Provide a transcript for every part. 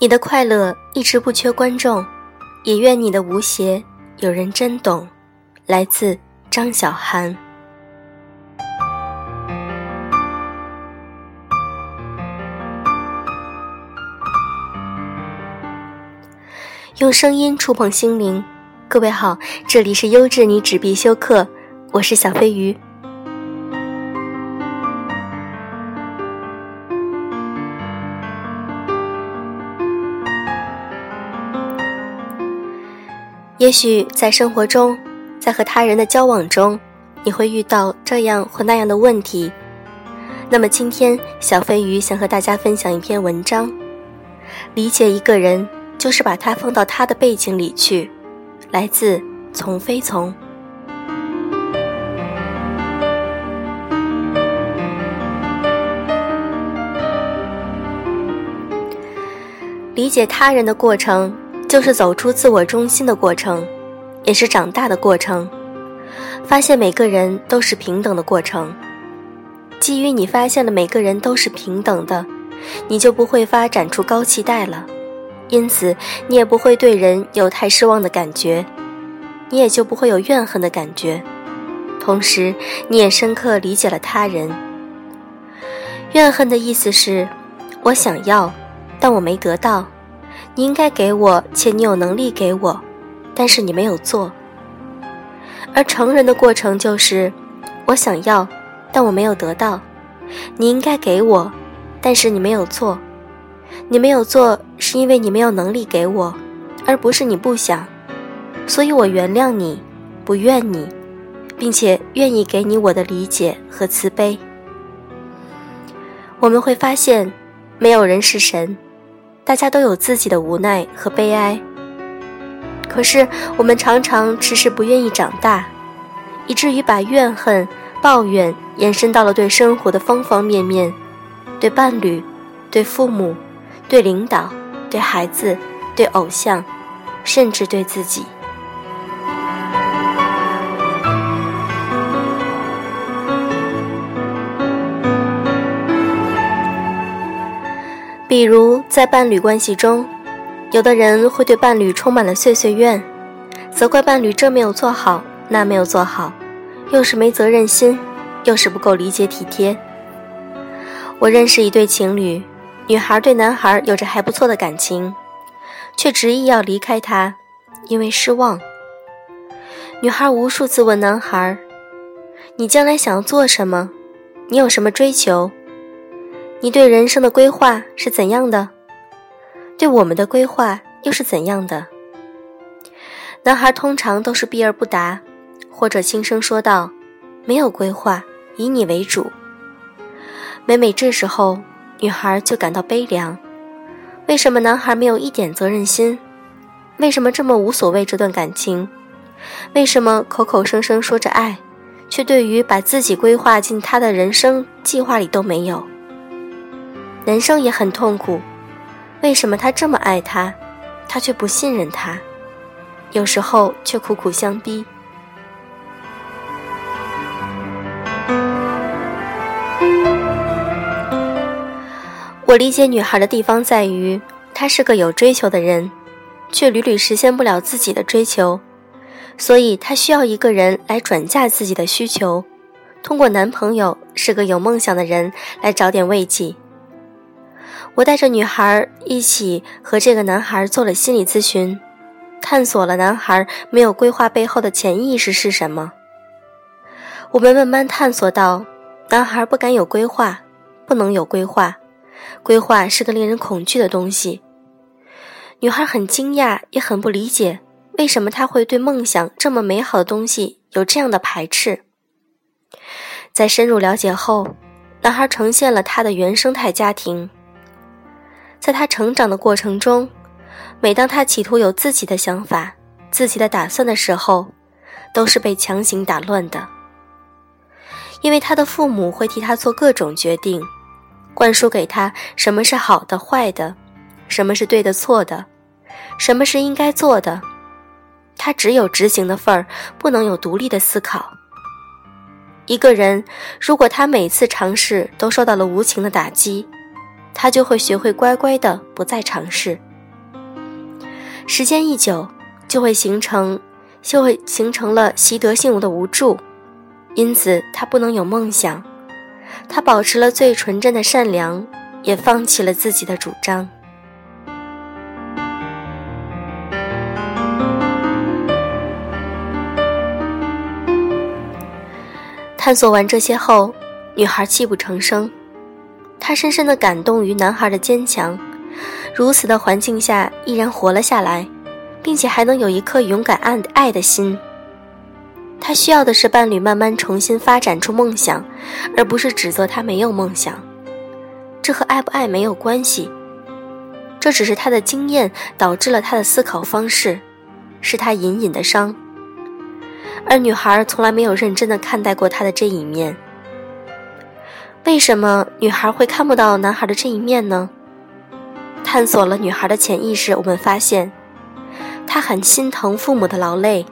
你的快乐一直不缺观众，也愿你的无邪有人真懂。来自张小涵。用声音触碰心灵，各位好，这里是优质女纸必修课，我是小飞鱼。也许在生活中，在和他人的交往中，你会遇到这样或那样的问题。那么今天，小飞鱼想和大家分享一篇文章：理解一个人，就是把他放到他的背景里去。来自从非从。理解他人的过程。就是走出自我中心的过程，也是长大的过程，发现每个人都是平等的过程。基于你发现了每个人都是平等的，你就不会发展出高期待了，因此你也不会对人有太失望的感觉，你也就不会有怨恨的感觉。同时，你也深刻理解了他人。怨恨的意思是，我想要，但我没得到。你应该给我，且你有能力给我，但是你没有做。而成人的过程就是，我想要，但我没有得到。你应该给我，但是你没有做。你没有做，是因为你没有能力给我，而不是你不想。所以我原谅你，不怨你，并且愿意给你我的理解和慈悲。我们会发现，没有人是神。大家都有自己的无奈和悲哀，可是我们常常迟迟不愿意长大，以至于把怨恨、抱怨延伸到了对生活的方方面面，对伴侣、对父母、对领导、对孩子、对偶像，甚至对自己。比如在伴侣关系中，有的人会对伴侣充满了碎碎怨，责怪伴侣这没有做好，那没有做好，又是没责任心，又是不够理解体贴。我认识一对情侣，女孩对男孩有着还不错的感情，却执意要离开他，因为失望。女孩无数次问男孩：“你将来想要做什么？你有什么追求？”你对人生的规划是怎样的？对我们的规划又是怎样的？男孩通常都是避而不答，或者轻声说道：“没有规划，以你为主。”每每这时候，女孩就感到悲凉。为什么男孩没有一点责任心？为什么这么无所谓这段感情？为什么口口声声说着爱，却对于把自己规划进他的人生计划里都没有？男生也很痛苦，为什么他这么爱她，他却不信任他，有时候却苦苦相逼。我理解女孩的地方在于，她是个有追求的人，却屡屡实现不了自己的追求，所以她需要一个人来转嫁自己的需求，通过男朋友是个有梦想的人来找点慰藉。我带着女孩一起和这个男孩做了心理咨询，探索了男孩没有规划背后的潜意识是什么。我们慢慢探索到，男孩不敢有规划，不能有规划，规划是个令人恐惧的东西。女孩很惊讶，也很不理解，为什么他会对梦想这么美好的东西有这样的排斥。在深入了解后，男孩呈现了他的原生态家庭。在他成长的过程中，每当他企图有自己的想法、自己的打算的时候，都是被强行打乱的。因为他的父母会替他做各种决定，灌输给他什么是好的、坏的，什么是对的、错的，什么是应该做的，他只有执行的份儿，不能有独立的思考。一个人如果他每次尝试都受到了无情的打击，他就会学会乖乖的不再尝试，时间一久，就会形成，就会形成了习得性的无助，因此他不能有梦想。他保持了最纯真的善良，也放弃了自己的主张。探索完这些后，女孩泣不成声。她深深的感动于男孩的坚强，如此的环境下依然活了下来，并且还能有一颗勇敢爱爱的心。她需要的是伴侣慢慢重新发展出梦想，而不是指责他没有梦想。这和爱不爱没有关系，这只是他的经验导致了他的思考方式，是他隐隐的伤。而女孩从来没有认真的看待过他的这一面。为什么女孩会看不到男孩的这一面呢？探索了女孩的潜意识，我们发现，她很心疼父母的劳累，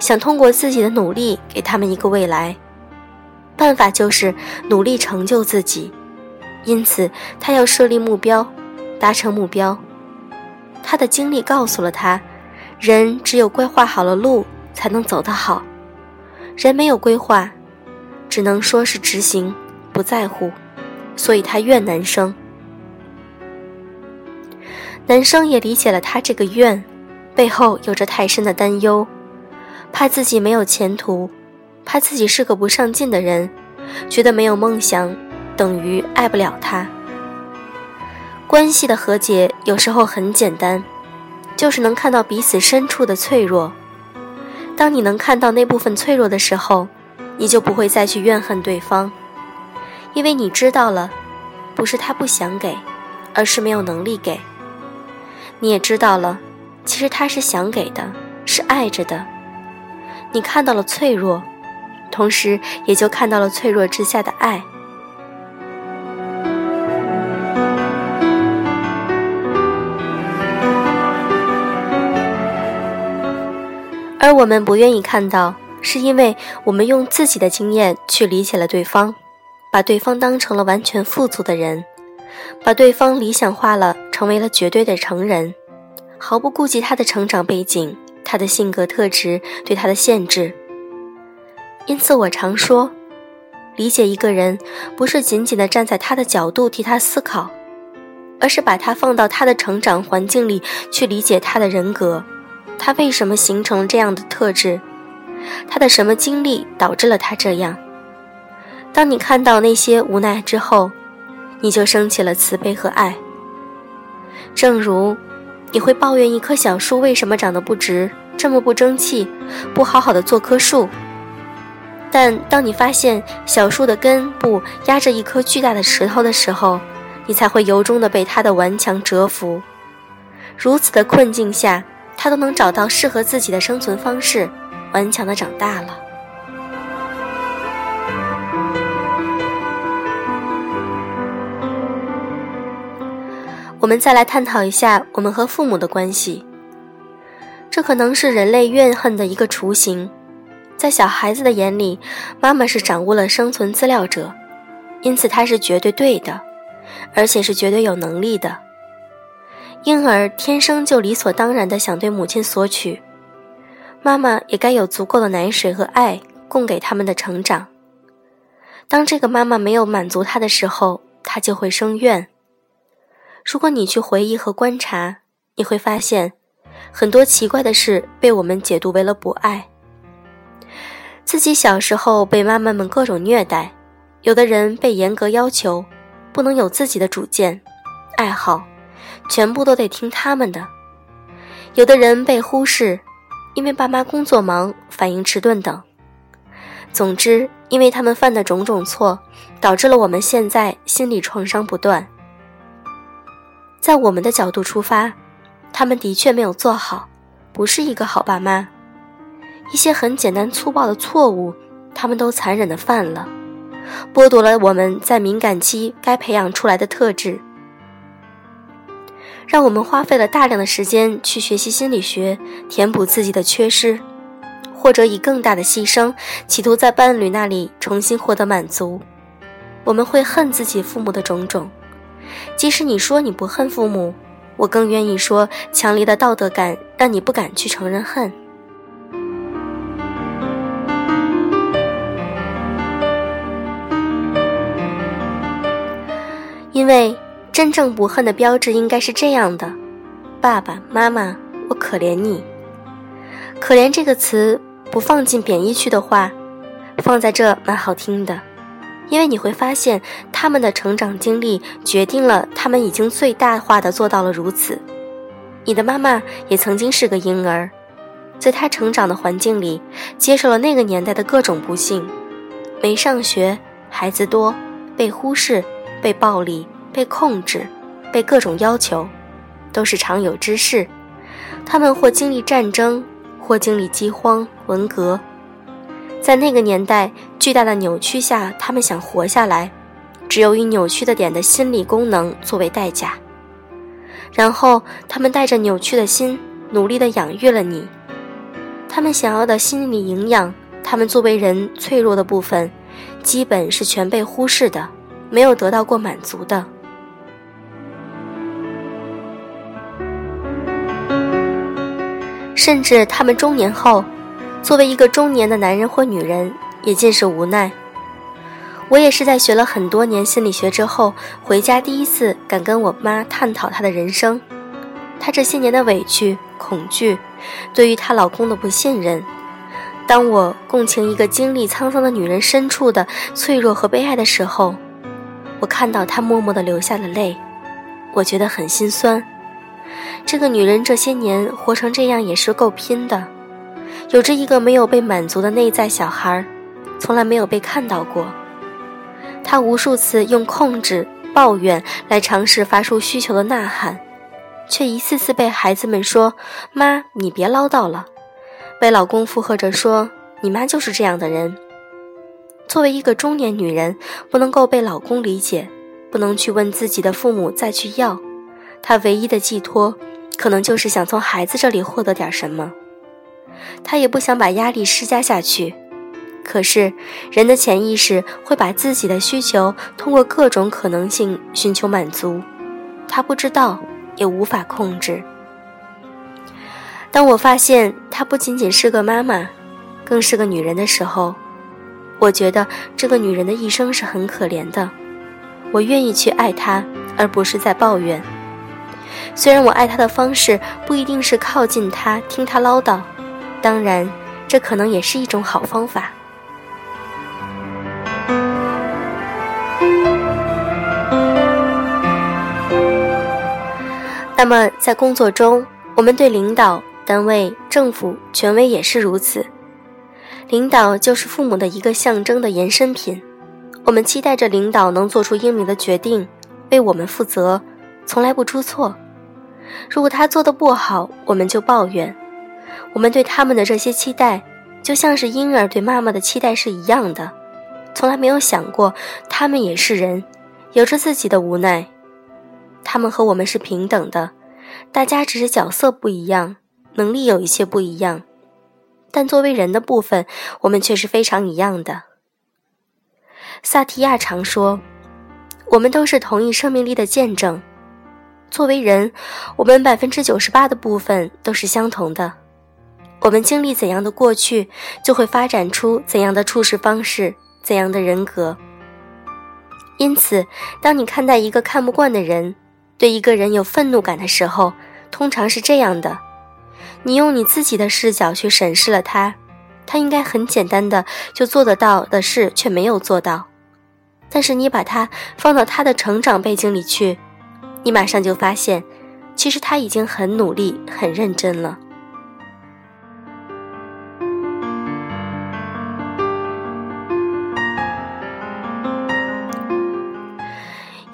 想通过自己的努力给他们一个未来。办法就是努力成就自己，因此她要设立目标，达成目标。她的经历告诉了她，人只有规划好了路。才能走得好。人没有规划，只能说是执行，不在乎，所以他怨男生。男生也理解了他这个怨，背后有着太深的担忧，怕自己没有前途，怕自己是个不上进的人，觉得没有梦想等于爱不了他。关系的和解有时候很简单，就是能看到彼此深处的脆弱。当你能看到那部分脆弱的时候，你就不会再去怨恨对方，因为你知道了，不是他不想给，而是没有能力给。你也知道了，其实他是想给的，是爱着的。你看到了脆弱，同时也就看到了脆弱之下的爱。而我们不愿意看到，是因为我们用自己的经验去理解了对方，把对方当成了完全富足的人，把对方理想化了，成为了绝对的成人，毫不顾及他的成长背景、他的性格特质对他的限制。因此，我常说，理解一个人，不是仅仅的站在他的角度替他思考，而是把他放到他的成长环境里去理解他的人格。他为什么形成了这样的特质？他的什么经历导致了他这样？当你看到那些无奈之后，你就升起了慈悲和爱。正如你会抱怨一棵小树为什么长得不直，这么不争气，不好好的做棵树。但当你发现小树的根部压着一颗巨大的石头的时候，你才会由衷的被它的顽强折服。如此的困境下。他都能找到适合自己的生存方式，顽强的长大了。我们再来探讨一下我们和父母的关系。这可能是人类怨恨的一个雏形。在小孩子的眼里，妈妈是掌握了生存资料者，因此她是绝对对的，而且是绝对有能力的。婴儿天生就理所当然的想对母亲索取，妈妈也该有足够的奶水和爱供给他们的成长。当这个妈妈没有满足他的时候，他就会生怨。如果你去回忆和观察，你会发现，很多奇怪的事被我们解读为了不爱。自己小时候被妈妈们各种虐待，有的人被严格要求，不能有自己的主见、爱好。全部都得听他们的。有的人被忽视，因为爸妈工作忙、反应迟钝等。总之，因为他们犯的种种错，导致了我们现在心理创伤不断。在我们的角度出发，他们的确没有做好，不是一个好爸妈。一些很简单粗暴的错误，他们都残忍的犯了，剥夺了我们在敏感期该培养出来的特质。让我们花费了大量的时间去学习心理学，填补自己的缺失，或者以更大的牺牲，企图在伴侣那里重新获得满足。我们会恨自己父母的种种，即使你说你不恨父母，我更愿意说，强烈的道德感让你不敢去承认恨。因为真正不恨的标志应该是这样的：爸爸妈妈，我可怜你。可怜这个词不放进贬义区的话，放在这蛮好听的。因为你会发现，他们的成长经历决定了他们已经最大化的做到了如此。你的妈妈也曾经是个婴儿，在她成长的环境里，接受了那个年代的各种不幸：没上学，孩子多，被忽视，被暴力，被控制，被各种要求，都是常有之事。他们或经历战争，或经历饥荒、文革。在那个年代，巨大的扭曲下，他们想活下来，只有以扭曲的点的心理功能作为代价。然后，他们带着扭曲的心，努力地养育了你。他们想要的心理营养，他们作为人脆弱的部分，基本是全被忽视的，没有得到过满足的。甚至他们中年后。作为一个中年的男人或女人，也尽是无奈。我也是在学了很多年心理学之后，回家第一次敢跟我妈探讨她的人生，她这些年的委屈、恐惧，对于她老公的不信任。当我共情一个经历沧桑的女人深处的脆弱和悲哀的时候，我看到她默默地流下了泪，我觉得很心酸。这个女人这些年活成这样，也是够拼的。有着一个没有被满足的内在小孩，从来没有被看到过。他无数次用控制、抱怨来尝试发出需求的呐喊，却一次次被孩子们说：“妈，你别唠叨了。”被老公附和着说：“你妈就是这样的人。”作为一个中年女人，不能够被老公理解，不能去问自己的父母再去要，她唯一的寄托，可能就是想从孩子这里获得点什么。他也不想把压力施加下去，可是人的潜意识会把自己的需求通过各种可能性寻求满足，他不知道，也无法控制。当我发现她不仅仅是个妈妈，更是个女人的时候，我觉得这个女人的一生是很可怜的。我愿意去爱她，而不是在抱怨。虽然我爱她的方式不一定是靠近她，听她唠叨。当然，这可能也是一种好方法。那么，在工作中，我们对领导、单位、政府、权威也是如此。领导就是父母的一个象征的延伸品，我们期待着领导能做出英明的决定，为我们负责，从来不出错。如果他做的不好，我们就抱怨。我们对他们的这些期待，就像是婴儿对妈妈的期待是一样的，从来没有想过他们也是人，有着自己的无奈。他们和我们是平等的，大家只是角色不一样，能力有一些不一样，但作为人的部分，我们却是非常一样的。萨提亚常说：“我们都是同一生命力的见证。作为人，我们百分之九十八的部分都是相同的。”我们经历怎样的过去，就会发展出怎样的处事方式、怎样的人格。因此，当你看待一个看不惯的人，对一个人有愤怒感的时候，通常是这样的：你用你自己的视角去审视了他，他应该很简单的就做得到的事却没有做到。但是你把他放到他的成长背景里去，你马上就发现，其实他已经很努力、很认真了。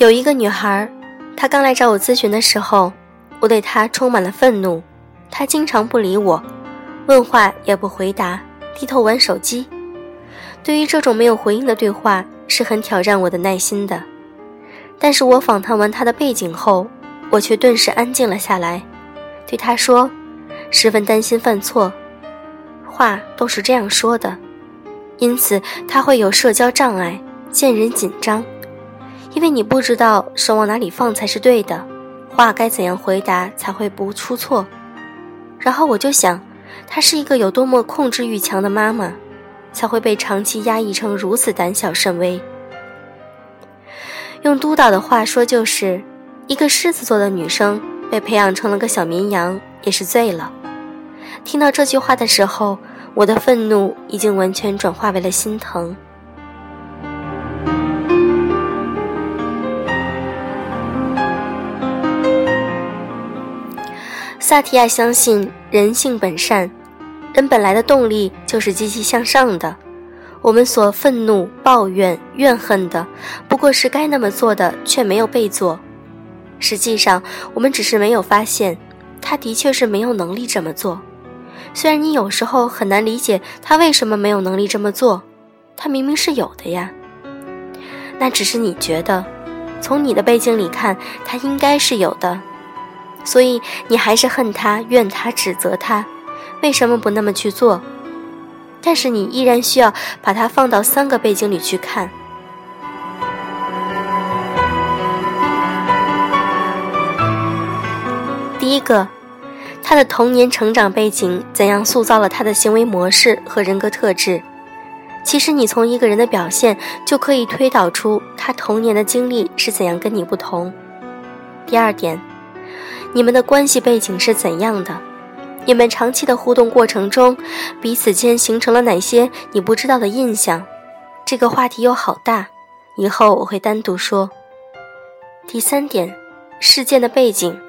有一个女孩，她刚来找我咨询的时候，我对她充满了愤怒。她经常不理我，问话也不回答，低头玩手机。对于这种没有回应的对话，是很挑战我的耐心的。但是我访谈完她的背景后，我却顿时安静了下来，对她说：“十分担心犯错，话都是这样说的，因此她会有社交障碍，见人紧张。”因为你不知道手往哪里放才是对的，话该怎样回答才会不出错。然后我就想，她是一个有多么控制欲强的妈妈，才会被长期压抑成如此胆小慎微。用督导的话说，就是一个狮子座的女生被培养成了个小绵羊，也是醉了。听到这句话的时候，我的愤怒已经完全转化为了心疼。萨提亚相信人性本善，人本来的动力就是积极向上的。我们所愤怒、抱怨、怨恨的，不过是该那么做的却没有被做。实际上，我们只是没有发现，他的确是没有能力这么做。虽然你有时候很难理解他为什么没有能力这么做，他明明是有的呀。那只是你觉得，从你的背景里看，他应该是有的，所以你还是恨他、怨他、指责他，为什么不那么去做？但是你依然需要把它放到三个背景里去看。第一个。他的童年成长背景怎样塑造了他的行为模式和人格特质？其实你从一个人的表现就可以推导出他童年的经历是怎样跟你不同。第二点，你们的关系背景是怎样的？你们长期的互动过程中，彼此间形成了哪些你不知道的印象？这个话题又好大，以后我会单独说。第三点，事件的背景。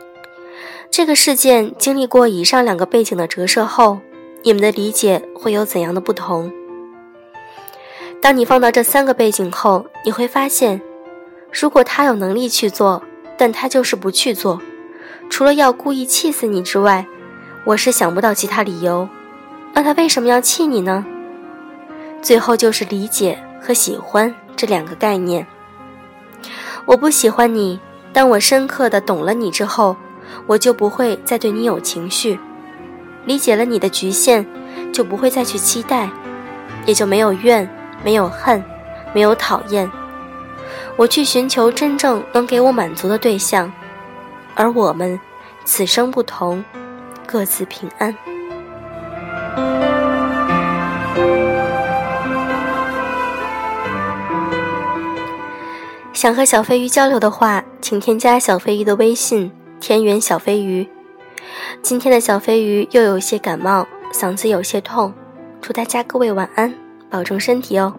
这个事件经历过以上两个背景的折射后，你们的理解会有怎样的不同？当你放到这三个背景后，你会发现，如果他有能力去做，但他就是不去做，除了要故意气死你之外，我是想不到其他理由。那他为什么要气你呢？最后就是理解和喜欢这两个概念。我不喜欢你，当我深刻的懂了你之后。我就不会再对你有情绪，理解了你的局限，就不会再去期待，也就没有怨，没有恨，没有讨厌。我去寻求真正能给我满足的对象，而我们此生不同，各自平安。想和小飞鱼交流的话，请添加小飞鱼的微信。田园小飞鱼，今天的小飞鱼又有些感冒，嗓子有些痛，祝大家各位晚安，保重身体哦。